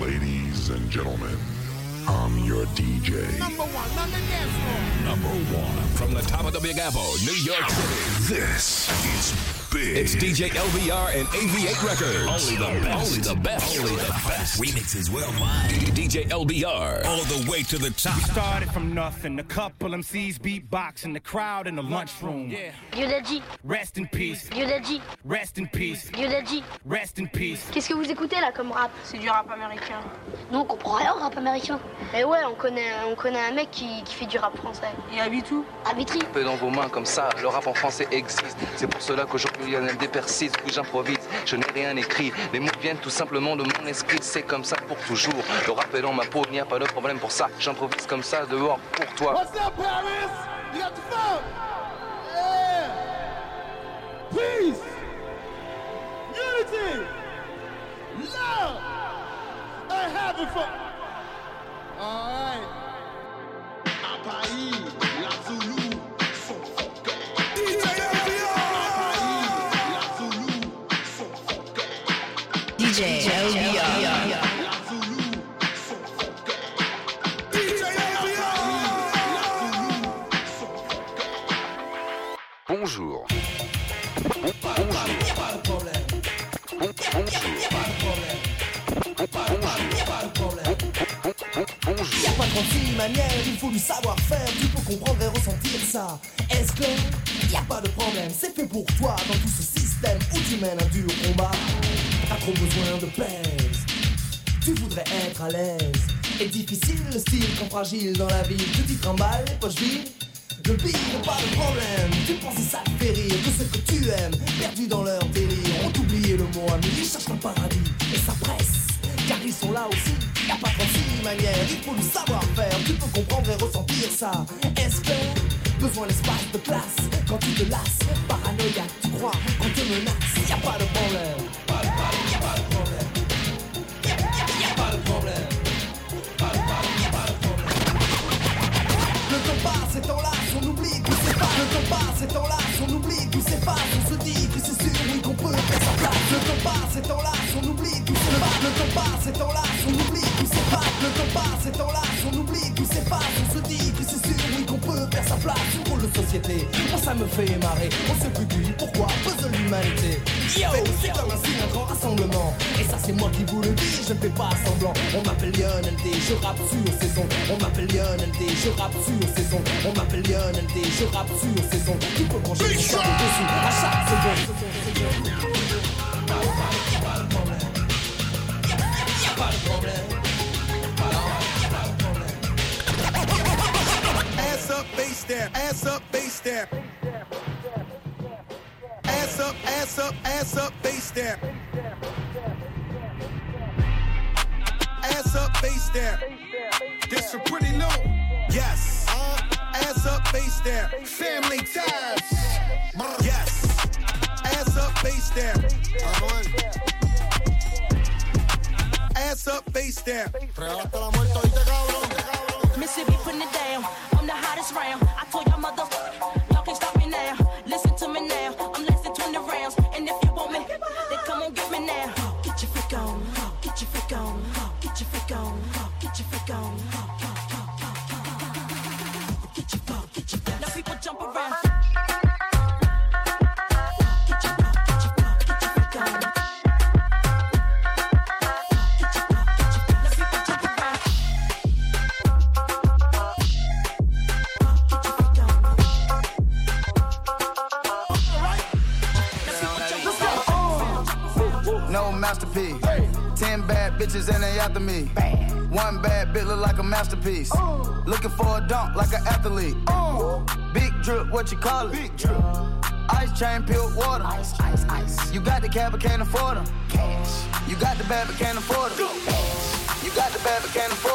Ladies and gentlemen, I'm your DJ. Number one on the dance floor. Number one from the top of the Big Apple, New York City. This is big. It's DJ LBR and AV8 Records. Only the best. Only the best. Only the best. Remixes worldwide. DJ LBR. All the way to the top. We started from nothing. A couple MCs beatboxing, the crowd in the lunchroom. Yeah. Dit, Rest in peace. Dit, Rest in peace. Dit. Rest in peace. Qu'est-ce que vous écoutez là comme rap? C'est du rap américain. Non, on comprend rien au rap américain. Mais ouais, on connaît, on connaît un mec qui, qui fait du rap français. Et habite où À Vitry. peu dans vos mains comme ça, le rap en français existe. C'est pour cela qu'aujourd'hui Lionel dépersise, puis j'improvise. Je n'ai rien écrit, les mots viennent tout simplement de mon esprit. C'est comme ça pour toujours. Le rap dans ma peau, il n'y a pas de problème pour ça. J'improvise comme ça dehors pour toi. What's up, Paris? You got the phone? Peace. Unity. Love. And having fun. All right. À Paris, la DJ. DJ. Bonjour. Bon- bonjour. Bon- bonjour. Bon- bon- Bonjour. Y'a pas 36 manières, il faut du savoir-faire, tu peux comprendre et ressentir ça. Est-ce que? Y'a pas de problème, c'est fait pour toi dans tout ce système où tu mènes un dur combat. T'as trop besoin de pèse, tu voudrais être à l'aise. Et difficile le style quand fragile dans la ville, tu t'y trimbales les poches vides. Le pire, pas de problème, tu penses que ça te fait rire, que ce que tu aimes, perdu dans leur délire, ont oublié le mot ami, ils cherchent un paradis, et ça presse, car ils sont là aussi, y'a pas 36 manières, il faut du savoir-faire, tu peux comprendre et ressentir ça. Est-ce que besoin d'espace, de place, quand tu te lasses, paranoïaque, tu crois qu'on te menace, y'a pas de problème, passe et t'enlace, on oublie tout pas. Le temps passe et t'enlace, on oublie tout pas. On se dit que c'est sûr, oui, qu'on peut faire sa place. Le temps passe et t'enlace, on oublie tout pas. Le temps passe et t'enlace, on oublie tout pas. Le temps passe et t'enlace, on oublie tout pas. On se dit que c'est sûr, faire sa place. Un rôle de société, moi ça me fait marrer. On se dit pourquoi, puzzle l'humanité. C'est comme un signe, un grand rassemblement. Et ça, c'est moi qui vous le dis, je ne fais pas semblant. On m'appelle Lionel D, je rappe sur saison. On m'appelle Lionel D, je rappe sur saison. On m'appelle Lionel D, je rappe sur saison. Tu peux brancher ton dessus à chaque seconde. Bass step. Ass up, bass step. Ass up, ass up, ass up, bass step. Ass up, bass step. This for pretty low. Yes. Ass up, bass step. Family ties. Yes. Ass up, bass step. Ass up, bass step. Mississippi putting it down. I'm the hottest round. I told y'all mother, y'all can't stop me now. Listen to me now. Bitch look like a masterpiece. Looking for a dunk like an athlete. Big drip, what you call it? Big drip. Ice chain, pure water. Ice, ice, ice. You got the cab but can't afford them. Cash. You got the bad but can't afford them. You got the bad but can't afford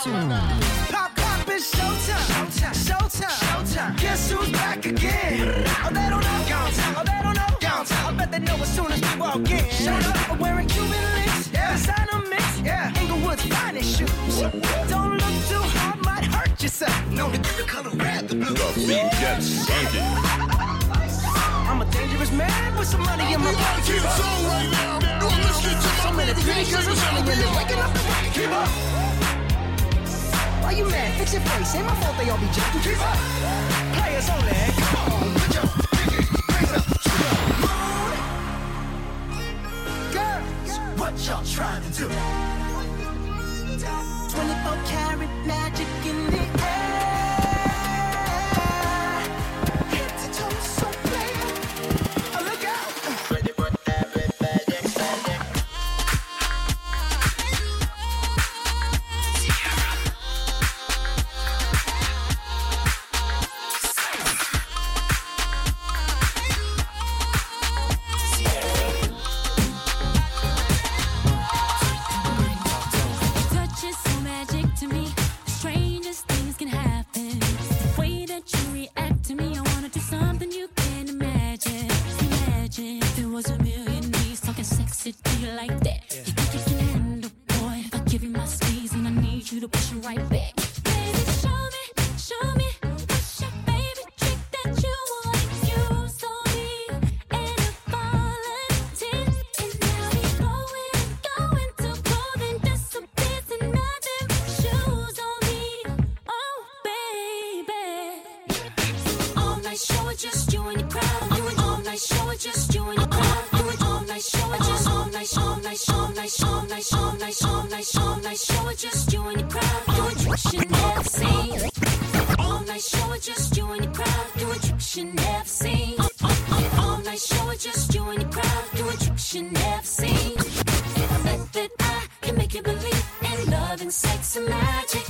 Pop, pop, it's showtime. Showtime. Showtime. showtime. Guess who's back again? Oh, they don't know. Downtown. Oh, they don't know. Downtown. I bet they know as soon as we walk in. Showed up wearing Cuban links. Yeah. Designer mix. Yeah. Inglewood's finest shoes. Don't look too hard, might hurt yourself. No, the color red, the blue. The beat gets stinking. I'm a dangerous man with some money in my pocket. Right now. So many I'm waking up the rocket. Keep up. Why you mad? Fix your face. Ain't my fault they all be jacked. Keep up. Players only. Come on, put your pinky up to the moon. Girls, what y'all trying to do? 24 karat magic. Do all night just you and your crowd. You should never seen. All night just you and your crowd. You never seen. All night just you and your crowd. You never seen. That I can make you believe in love and sex and magic.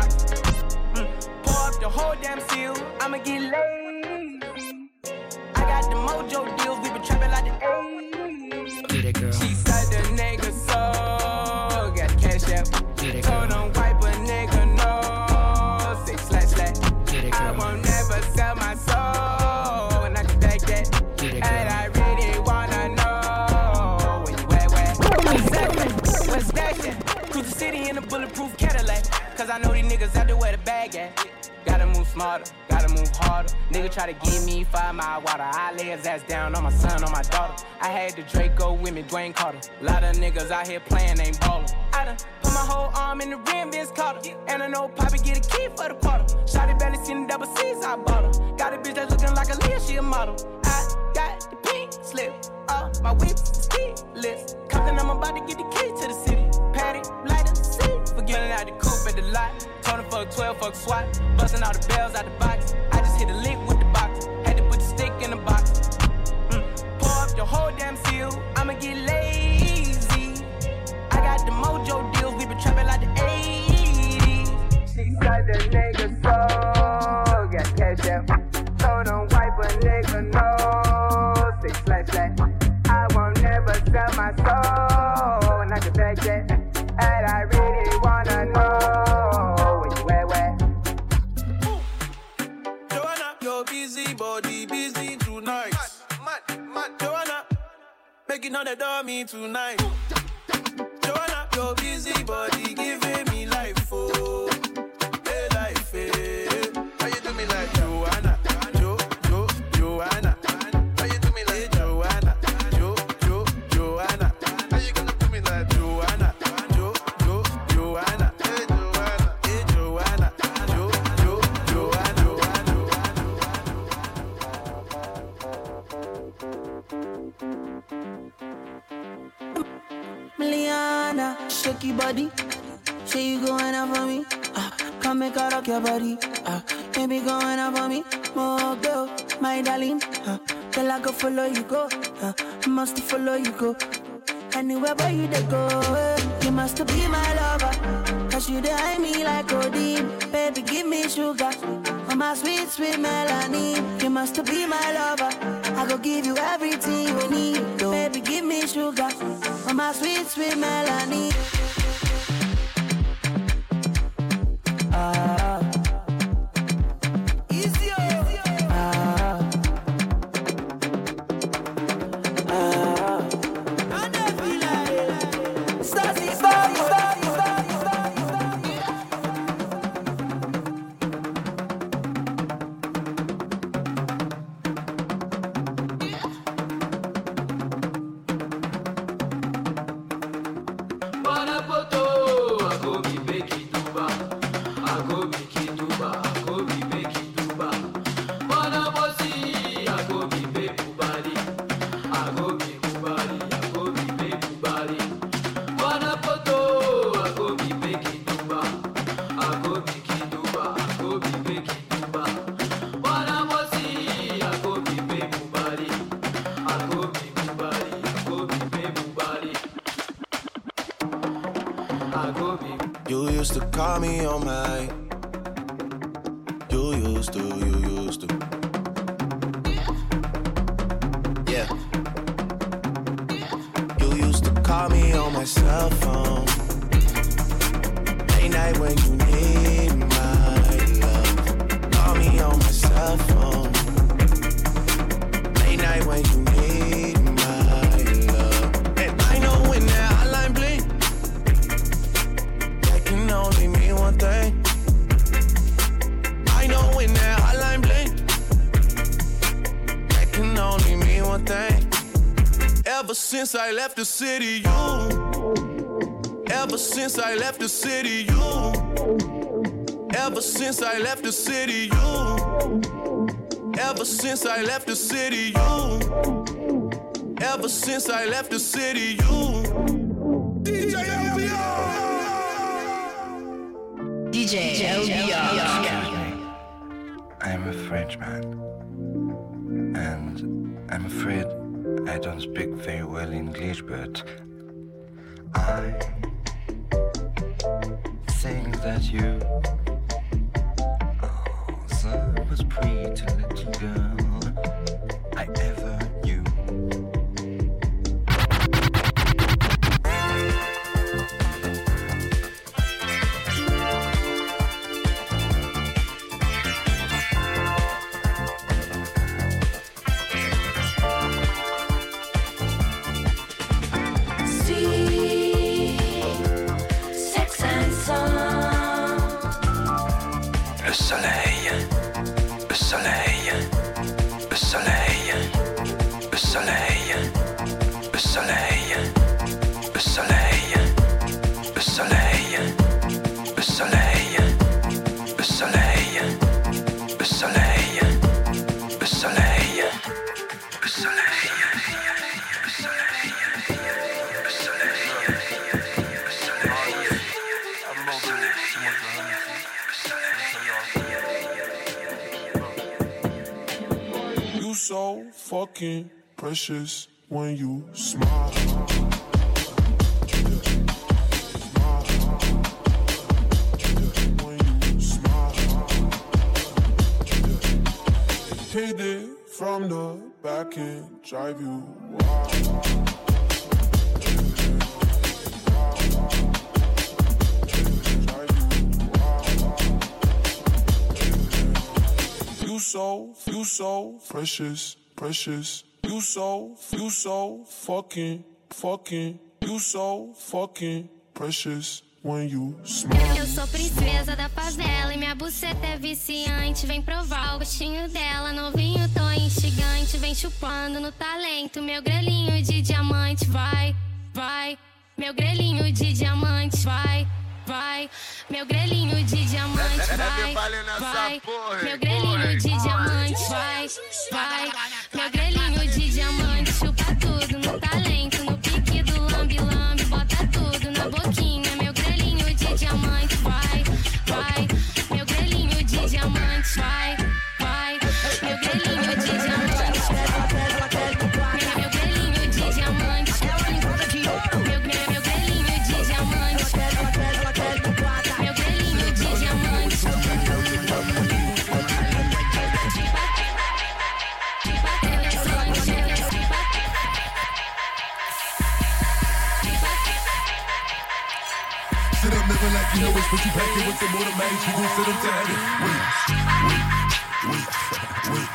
the whole damn seal. I'ma get laid. I got the mojo deal smarter, gotta move harder. Nigga try to give me five mile water. I lay his ass down on my son, on my daughter. I had the Draco with me, Dwayne Carter. Lot of niggas out here playing, ain't ballin'. I done put my whole arm in the rim, Vince Carter. And I know Poppy get a key for the quarter. Shotty belly seen the double C's, I bought her. Got a bitch that's looking like Aaliyah, she a model. I got the pink slip up my whip fuck SWAT. Busting all the bells out the box. adore me tonight. call me on my I left the city, you. Ever since I left the city, you. Ever since I left the city, you. Ever since I left the city, you. Ever since I left the city, you. DJ LBR. DJ LBR. I am a Frenchman, and I'm afraid I don't speak very well English, but I think that you oh, that was pretty little girl. So fucking precious when you smile. Hit it from the back and drive you wild. You so, you so precious, precious. You so, you so fucking, fucking. You so fucking precious when you smile. Eu sou princesa da favela e minha buceta é viciante. Vem provar o gostinho dela, novinho, tô instigante. Vem chupando no talento, meu grelhinho de diamante. Vai, vai, meu grelhinho de diamante. Vai, vai, meu grelhinho de diamante. Vai, vai, meu grelhinho de diamante. Vai, vai, meu grelhinho de diamante. Chupa tudo no talento, no pique do lambe-lambe. Bota tudo na boquinha, meu grelhinho de diamante. Vai, vai, meu grelhinho de diamante. Vai, like you pack it with some automatics. You gon' sit them tagging. Wait, wait, wait, wait.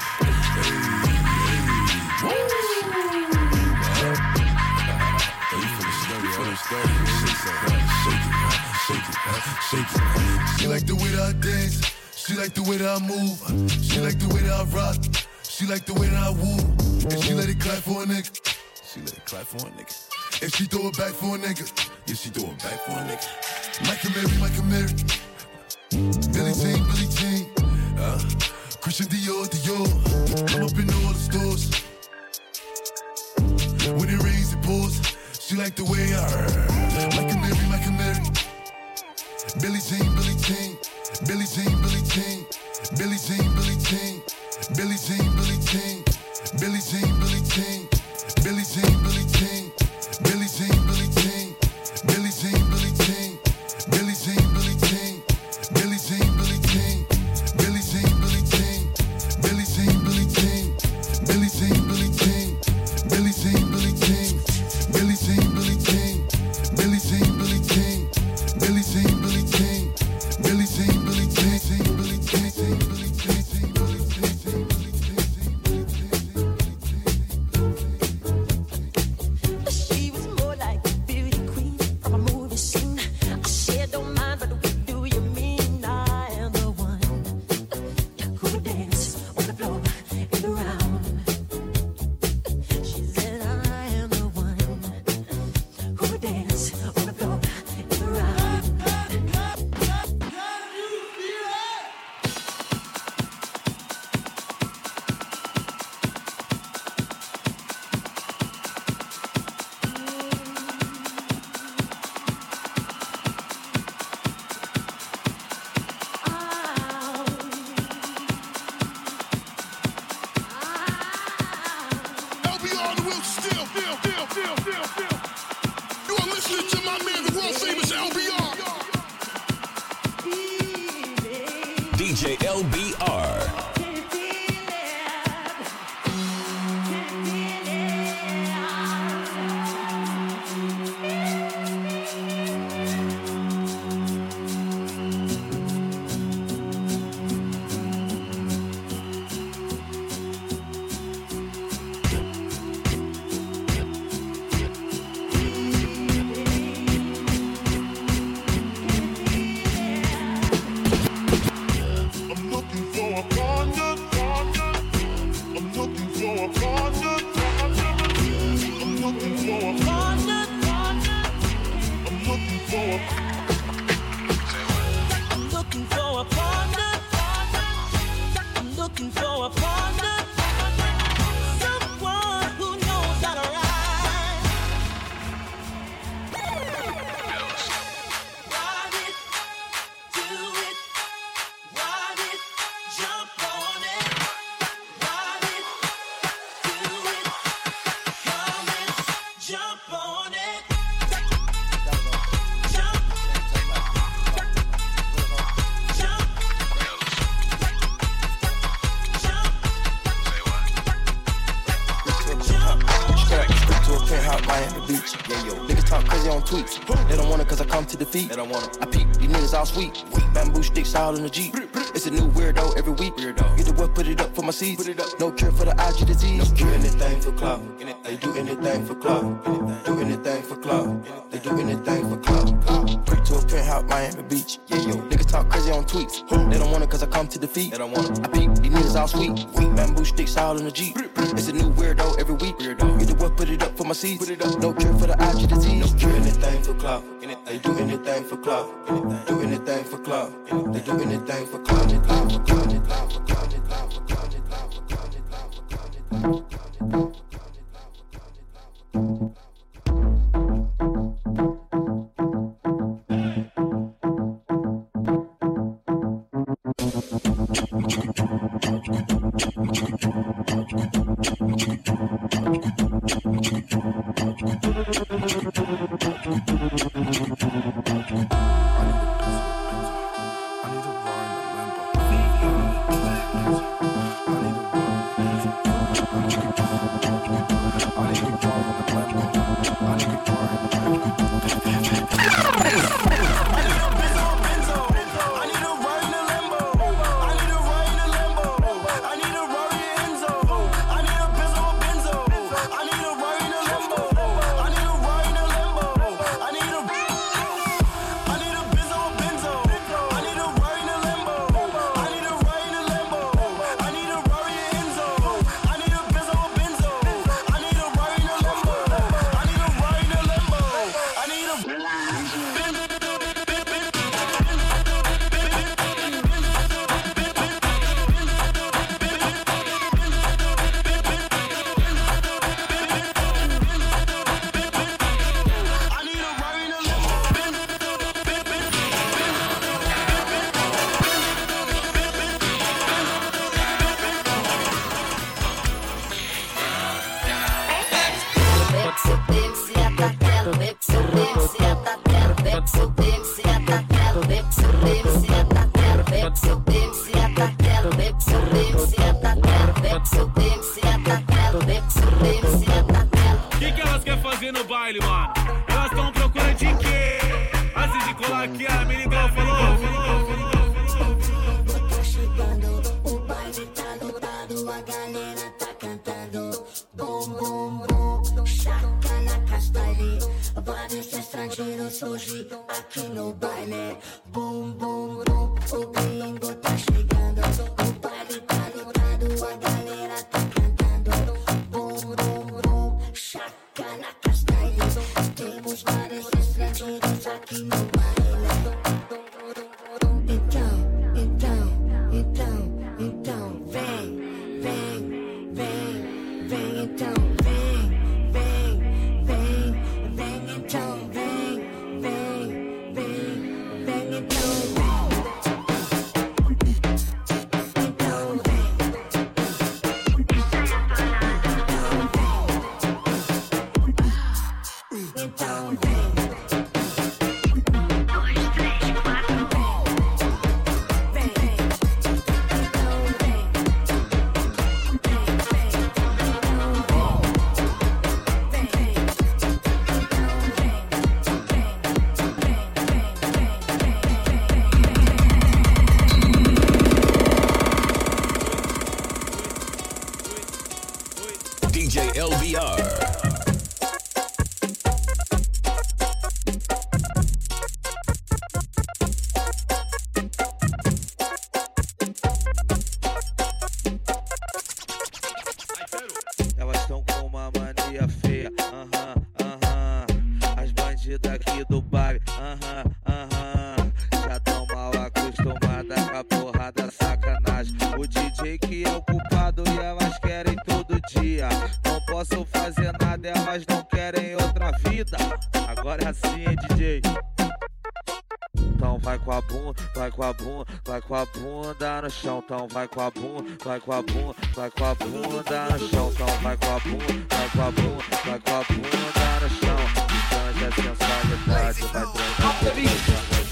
She like the way that I dance. She like the way that I move. She like the way that I rock. She like the way that I woo. And she let it clap for a nigga. She let it clap for a nigga. And she throw it back for a nigga. Yeah, she throw it back for a nigga. Michael Mary, Michael Mary. Billie Jean, Billie Jean. Uh, Christian Dior, Dior. I'm up in all the stores. When it rains, it pours. She like the way I Michael Mary, Michael Mary. Billie Jean. Billie Jean, Billie Jean. Billie Jean, Billie Jean. Billie Jean, Billie Jean. I peep, these niggas all sweet. Bamboo sticks all in the Jeep. It's a new weirdo every week. Weirdo. Get the what, put it up for my seeds. Put it up. No cure for the IG disease. No cure anything for clout. They do anything for clout. Do anything for clout. They do anything for clout. Creep to a penthouse, Miami Beach. Yeah, yo. Niggas talk crazy on tweets. They don't want it cause I come to defeat. They don't want it. I peep, these niggas all sweet. Bamboo sticks all in the Jeep. It's a new weirdo every week. Weirdo. Seeds. Put it up. No cure for the IG disease. No cure anything for clout. They do anything for clout. Do anything for clout. They do anything for clout. Anything for clout. Anything for clout. Anything for clout. Anything for clout. O feia, aham, aham. As bandidas aqui do baile, aham, aham. Já tão mal acostumadas com a porrada sacanagem. O DJ que é o ocupado e elas querem todo dia. Não posso fazer nada, elas não querem outra vida. Agora é assim, hein, DJ? Então vai com a bunda, vai com a bunda, vai com a bunda no chão. Então vai com a bunda, vai com a bunda, vai com a bunda no chão. Então vai com a bunda, vai com a bunda, vai com a bunda no chão. Ganja sensualidade, vai transar.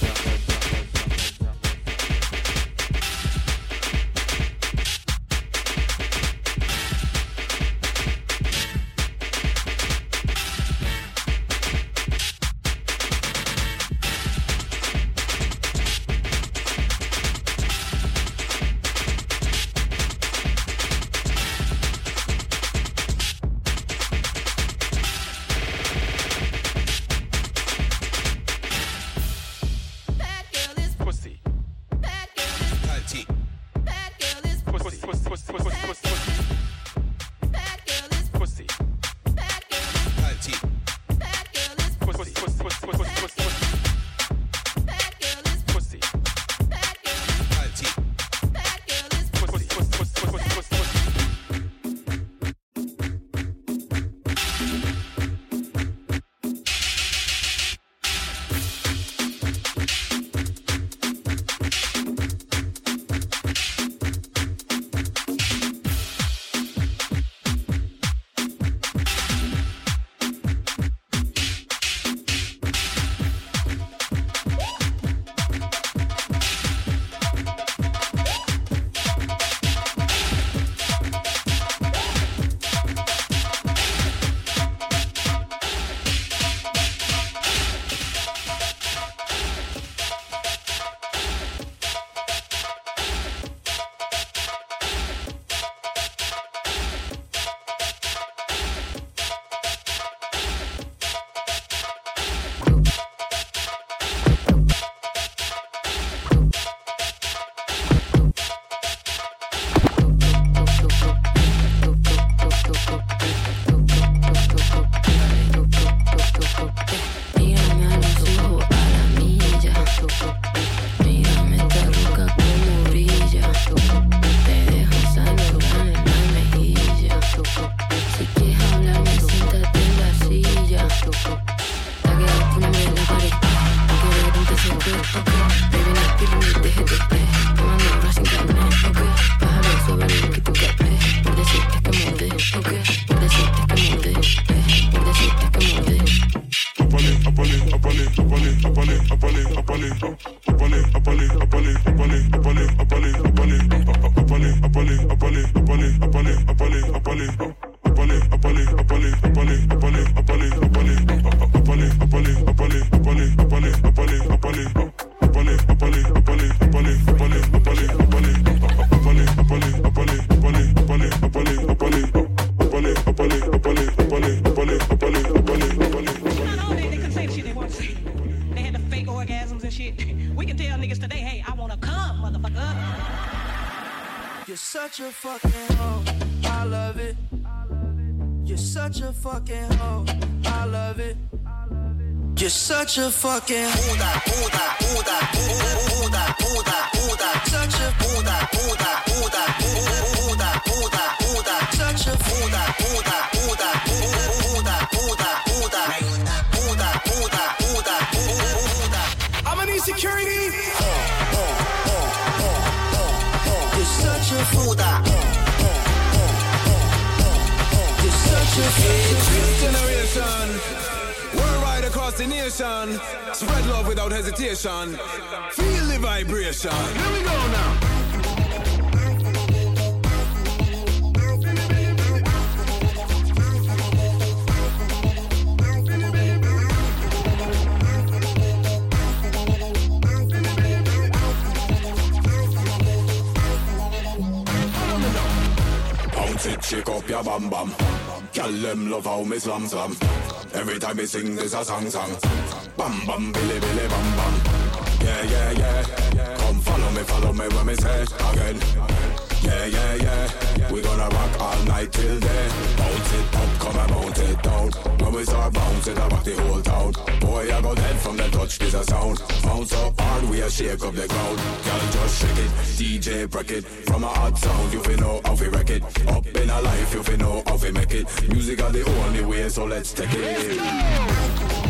You're such a fucking hoe. I love it. You're such a fucking hoe. I love it. You're such a fucking Buda, Buda, Buda, Buda, Buda, Buda, such a Buda, Buda, Buda, Buda, Buda, Buda, such a Buda, Buda, Buda, Buda, Buda, Buda, Buda, Buda, Buda, Buda. I'm gonna need generation, worldwide across the nation, spread love without hesitation. Feel the vibration. Here we go now. Bounce it, shake up your bam bam. Girl, them love how me slam slam. Every time me sing, there's a song song. Bam bam, billy billy bam bam. Yeah yeah yeah. Come follow me, follow me when me say again. Yeah yeah yeah. We gonna rock all night till day. Bounce it up, come and bounce it down. When we start bouncing, I rock the whole town. Boy, I go dead from the touch, this a sound. Bounce up hard, we a shake up the ground. Girl, just shake it, DJ break it. From a hot sound, you feel know how we wreck it. Up in a life, you feel know how we make it. Music are the only way, so let's take it. Ou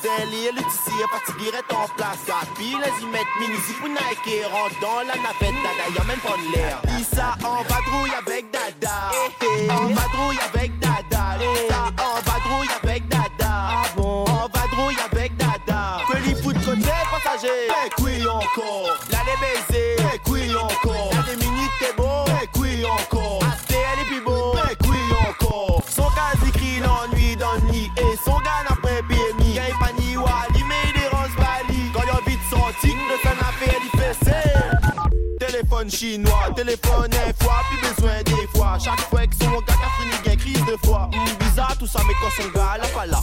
place, elle le tissu reste en place. Capi, les y mettre mini pour Nike, rentre dans la navette, dada, y'a même pas de l'air. Issa en vadrouille avec dada. En vadrouille avec dada. Issa en vadrouille avec dada. Ah bon? En vadrouille avec dada. Que les foot côté passager. Eh oui encore. Là les Téléphone chinois, téléphone un fois, plus besoin des fois. Chaque fois que son gars a fini, gagne crise de foi. Hum, bizarre tout ça, mais quand son gars là pas là.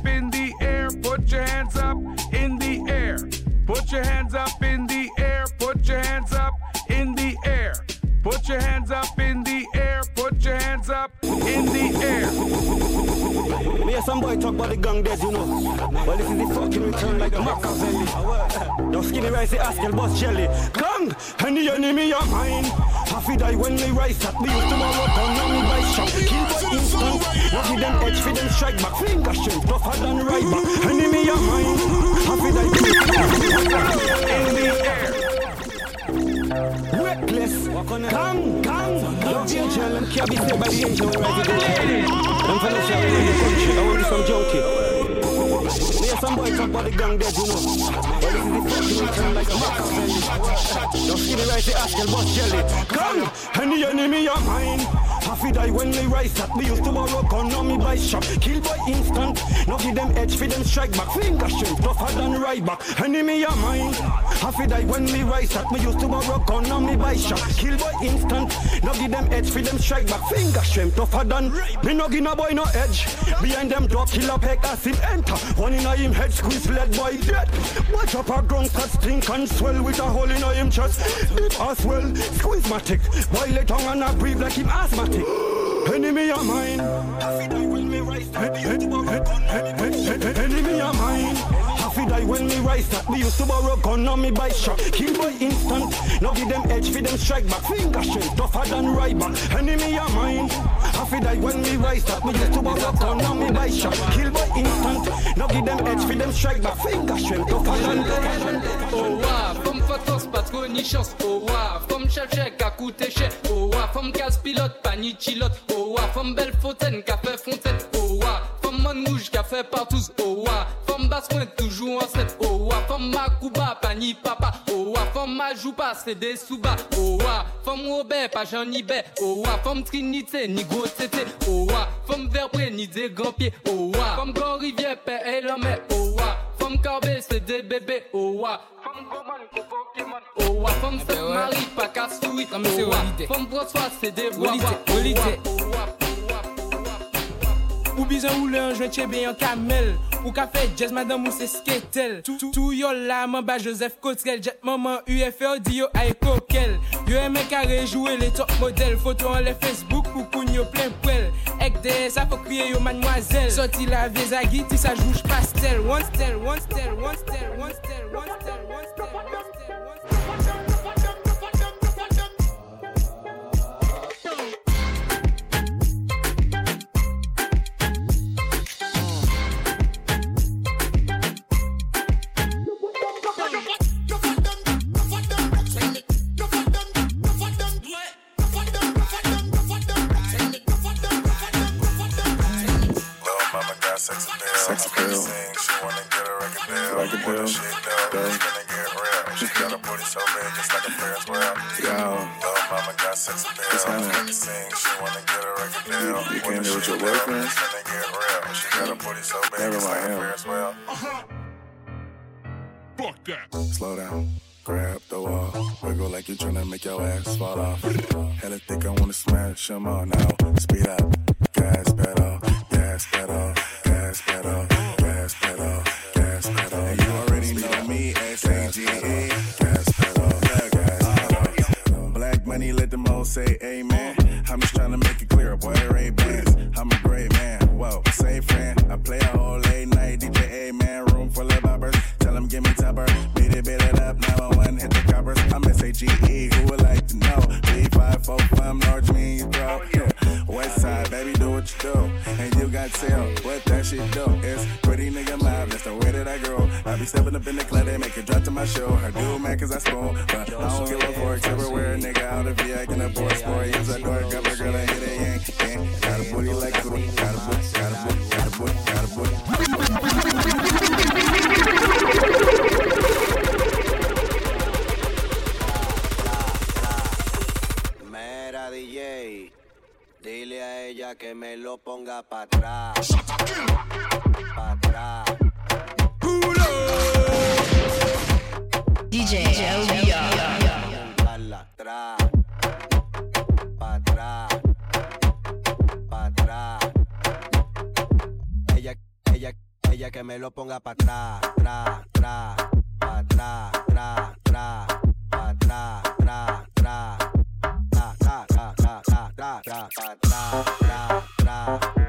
Hear some boy talk about the gang dead, you know. Well, this is the fucking return like Machiavelli. Don't skinny rice, the Askel boss jelly. Gang, and the enemy of mine. Happy die when we rise. We used tomorrow gun on me by shot. Kill for instant. Now give them edge for them strike back. Finger strength, tougher than right back. Enemy of mine. Happy die. In the air. Reckless, gang, gang. Love gel and. Me about the gang dead. Well, this is the fucking a and enemy of mine. Happy die when we rise up. We used to borrow gun on me by shop. Kill by instant. Now give them edge for them strike back. Finger strength tougher than right back. Enemy of mine. Happy die when we rise up. We used to borrow gun on me by shop. Kill by instant. Now give them edge for them strike back. Finger strength tougher than. Me no give no boy no edge. Behind them drop killer peck as him enter. One in a him head squeeze led by dead. Watch up a ground cut stink and swell with a hole in a him chest. Deep as well. Squeeze my tick. Boil it tongue and I breathe like him asthmatic. Enemy of mine. Enemy of mine. Die when me rise up. We used to borrow gun on me by shot. Kill by instant. Now give them edge for them strike back. Finger strength tougher than right back. Enemy of mine. Happy die when me rise up. We used to borrow gun on me by shot. Kill by instant. Now give them edge for them strike back. Finger strength tougher than Oh wa, femme fatos, pas trop ni chance. Oh femme chef chèque à coûter cher. Oh wa, femme casse pilote, pas ni chilote. Oh wa, femme belle fontaine, café fontaine. Oh wa, femme man rouge, café partout. Oh wa, femme basse point toujours en set. Oh wa, femme Makuba, pas ni papa. Oh wa, femme Majouba, c'est des sous-bas. Oh wa, femme Robert, pas Jean ni bé. Oh wa, femme Trinité, ni gros tété. Oh wa, femme Verbré, ni des grands pieds. Oh wa, femme Grand Rivière, père et l'homme. Oh wa, femme Corbet, c'est des bébés. Oh wa, femme Goman, Pokémon. Oh wa, femme Sainte-Marie, pas casse-souris. Non, mais c'est Oh wa, femme François, c'est des Oh Holiday. oh wa. Ou bizan ou le anjwen chebe yon kamel. Ou ka fe jazz madame ou se sketel. Tou yo la man ba Joseph Cotrel Jet maman UFO di yo ay kokel. Yo eme ka rejouwe le top model. Foto an le Facebook pou koun yo plen prel Ek de sa fo kriye yo mademoiselle. Soti la vie zagi ti sa jouj pastel. One stel, one stel, one stel, one stel, one stel, one stel. time. You came here with your boyfriend? Never mind him. Fuck that. Slow down. Grab the wall, wiggle like you tryna make your ass fall off. Hella thick, I wanna smash them all now. Speed up, gas pedal, gas pedal, gas pedal, gas pedal. Gas pedal. don't say amen. I'm just trying to make it clear, boy, There ain't bands. I'm a great man, whoa, same friend. I play a whole late night DJ, amen. Room full of boppers, tell them give me topper. Beat it, beat it up, 911, hit the coppers. I'm S-A-G-E, who would like to know? B545, large, me. you. Yeah. West side, baby, do what you do. And you got tell what that shit do. It's pretty nigga live, that's the way that I grow. I be stepping up in the club, they make it drop to my show. I do man, cause I spoon. But I don't give a fork, everywhere nigga out of here, in a abort sport. Use a door, got my girl, I hit a yank. Got a booty like a Got a booty, got a booty, got a booty, got a booty. Dile a ella que me lo ponga para atrás. Para atrás. DJ Para atrás. Para atrás. Para atrás. Ella, ella, ella que me lo ponga para atrás. Tra, tra. Para atrás, tra, tra. Para atrás, tra, tra. tra, tra, tra, tra.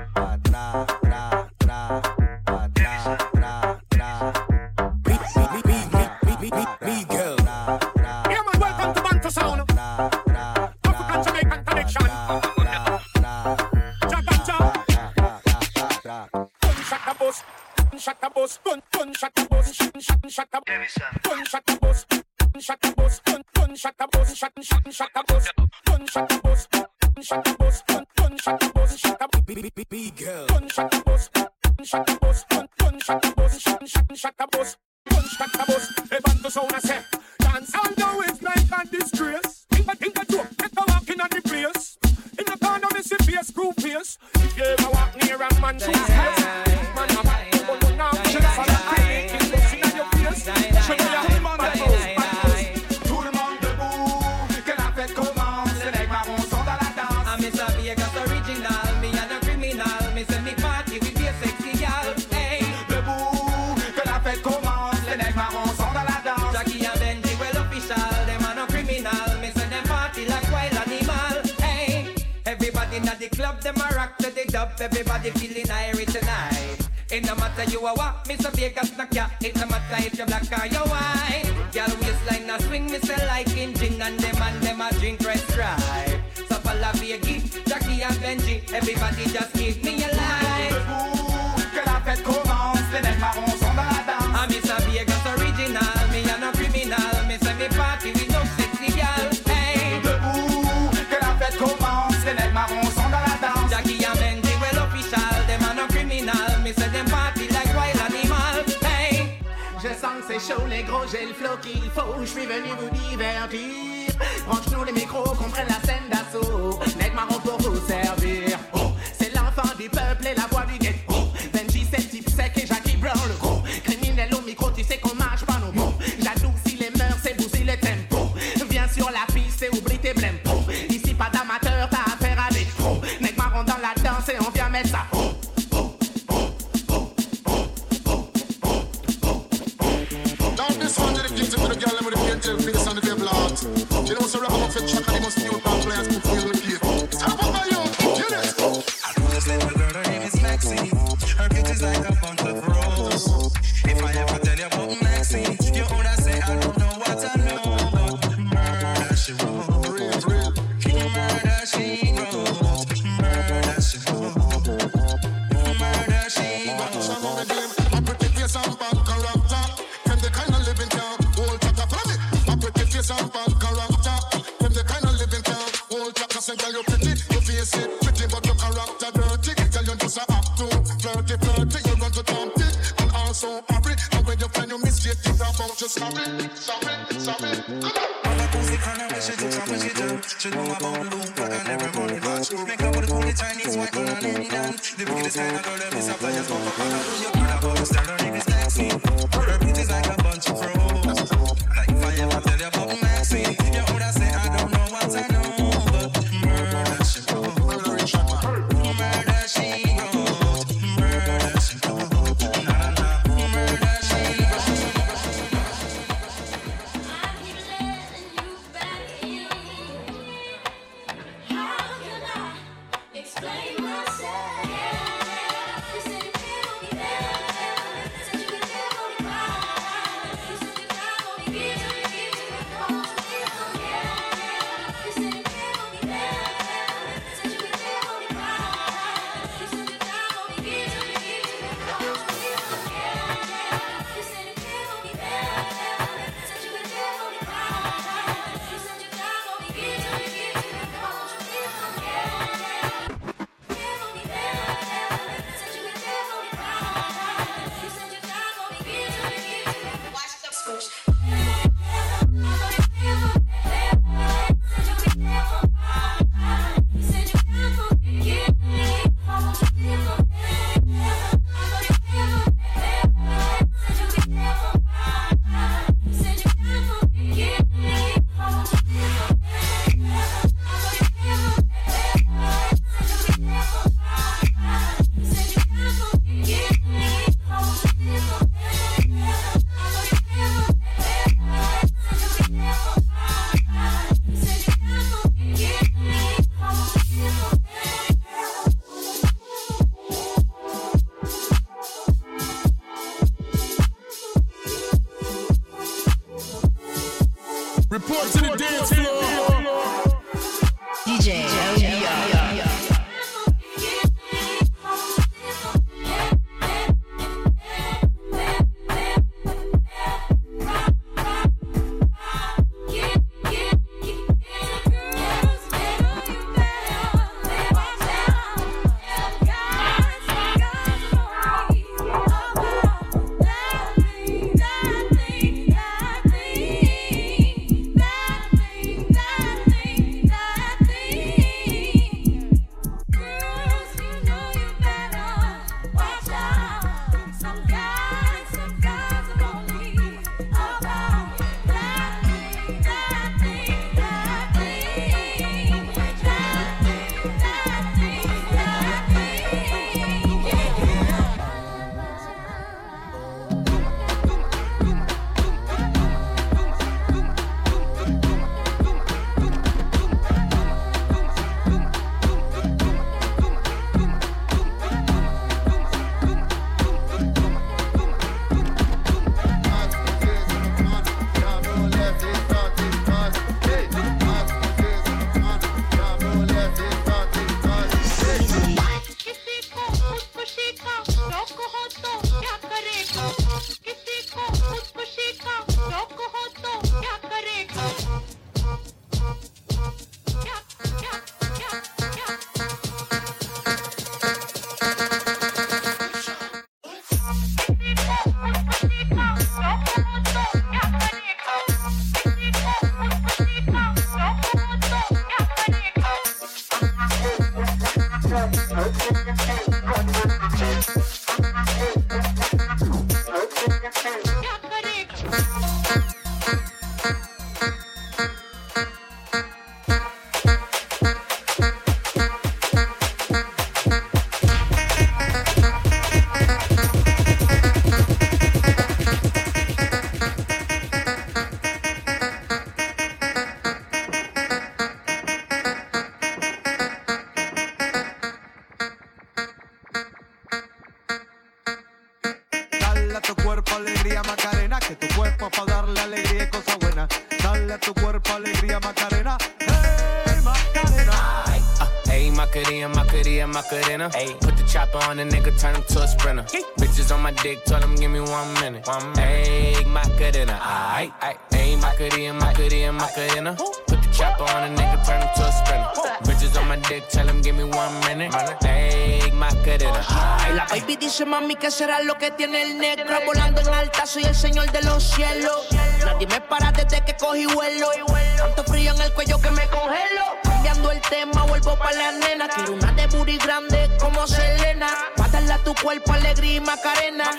Dice mami que será lo que tiene el negro Volando en alta soy el señor de los cielos. Nadie me para desde que cogí vuelo. Tanto frío en el cuello que me congelo. Cambiando el tema vuelvo pa' la nena. Quiero una de booty grande como Selena. Pa' darle a tu cuerpo alegría y macarena.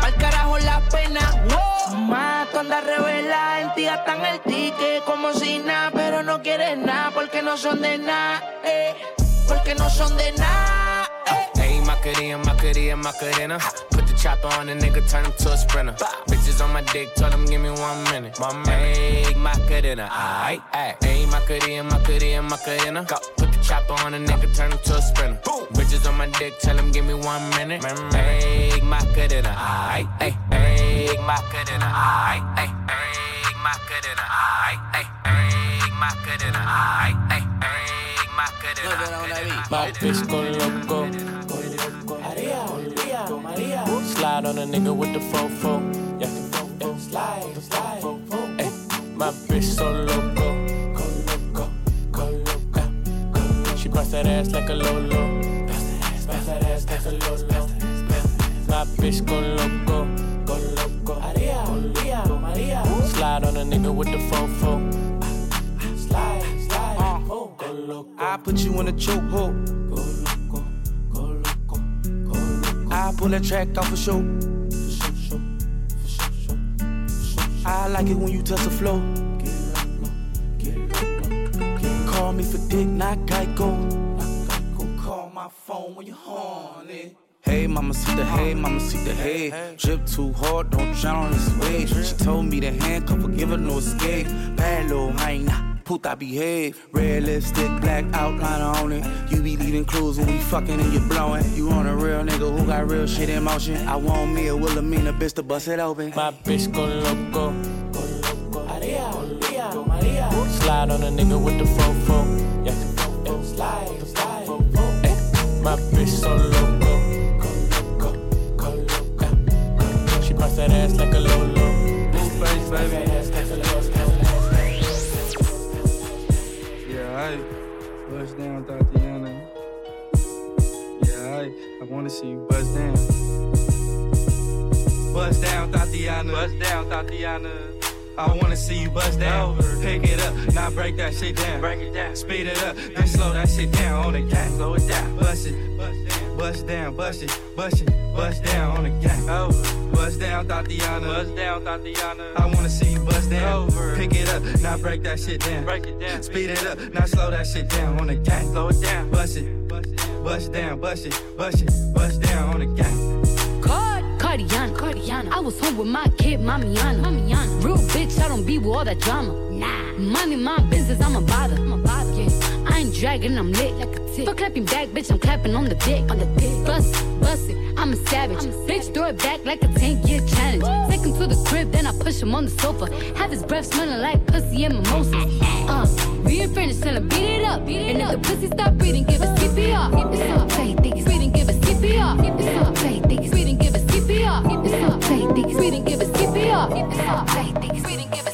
Pa'l carajo la pena. Tú andas revela En ti gastan el ticket como si nada Pero no quieres nada porque no son de nada eh, Porque no son de nada Hey, Macarena, Macarena, Macarena. Put the chopper on the nigga, turn him to a sprinter. Bitches on my dick, told him give me one minute. One egg Macarena, aight, aight. Hey, Macarena, Macarena, Macarena. Put the chopper on the nigga, turn him to a sprinter. Bitches on my dick, tell him give me one minute. Egg Macarena, aight, ay, egg Macarena, aight, ay, egg Macarena, aight, ay, egg Macarena, aight, ay, egg Macarena. My bitch go loco. Slide on a nigga with the fofo. Yeah. yeah. Slide, slide. Ay, my bitch so loco. Go loco, go loco. She bust that ass like a lolo. Bust that ass like a lolo. My bitch go loco. Go loco. Maria, Maria. Slide on a nigga with the fofo. Slide, slide. Oh, go loco. I put you in a chokehold. I pull that track off for show. I like it when you touch the floor. Call me for dick, not Geico. Call my phone when you're horny. Hey, mama, see the hey, mama, see the hey. Drip too hard, don't drown on this wave. She told me to handcuff her, give her no escape. Bad little hyena, puta behave. Red lipstick, black outliner on it. You be leaving clues when we fucking and you blowing. You on a real nigga who got real shit in motion. I want me a Wilhelmina bitch to bust it open. My bitch go loco. Slide on a nigga with the fofo. Yeah. yeah. Slide, slide. Ay, my bitch so loco. She bust that ass like a lolo. Face, baby. Down, Tatiana. Yeah, I I wanna see you bust down. Bust down, Tatiana. Bust down, Tatiana. I wanna see you bust down. Pick it up, now break that shit down. Break it down. Speed it up, then slow that shit down on the gang. Slow it down. Bust it, bust down, bust it, bust it, bust down on the gang. Over. Bust down, Tatiana. Bust down, Tatiana. I wanna see you bust down. Over. Pick it up, now break that shit down. Break it down. Speed it up, now slow that shit down on the gang. Slow it down. Bust it, bust down, bust it, bust it, bust down on the gang. Card, Cardiana, Cardiana. I was home with my kid, Mamiana. Mamiana. Real bitch, I don't be with all that drama. Nah. Money, my business, I'm a bother. I'm a bother. Yeah. I ain't dragging, I'm lit like a tick. For clapping back, bitch, I'm clapping on the dick. On the dick. Bust it, bust it, I'm a savage. Bitch, throw it back like a 10 year challenge. Take him to the crib, then I push him on the sofa. Have his breath smelling like pussy and mimosas. Uh, we ain't finished, tell him beat it up. and if the pussy stop breathing, give it CPR. It's all fake, think it's breathing, give it CPR. It's all fake, think it's breathing, give it CPR. It's all fake, think it's breathing, give it CPR. It's all fake, think it's breathing, give it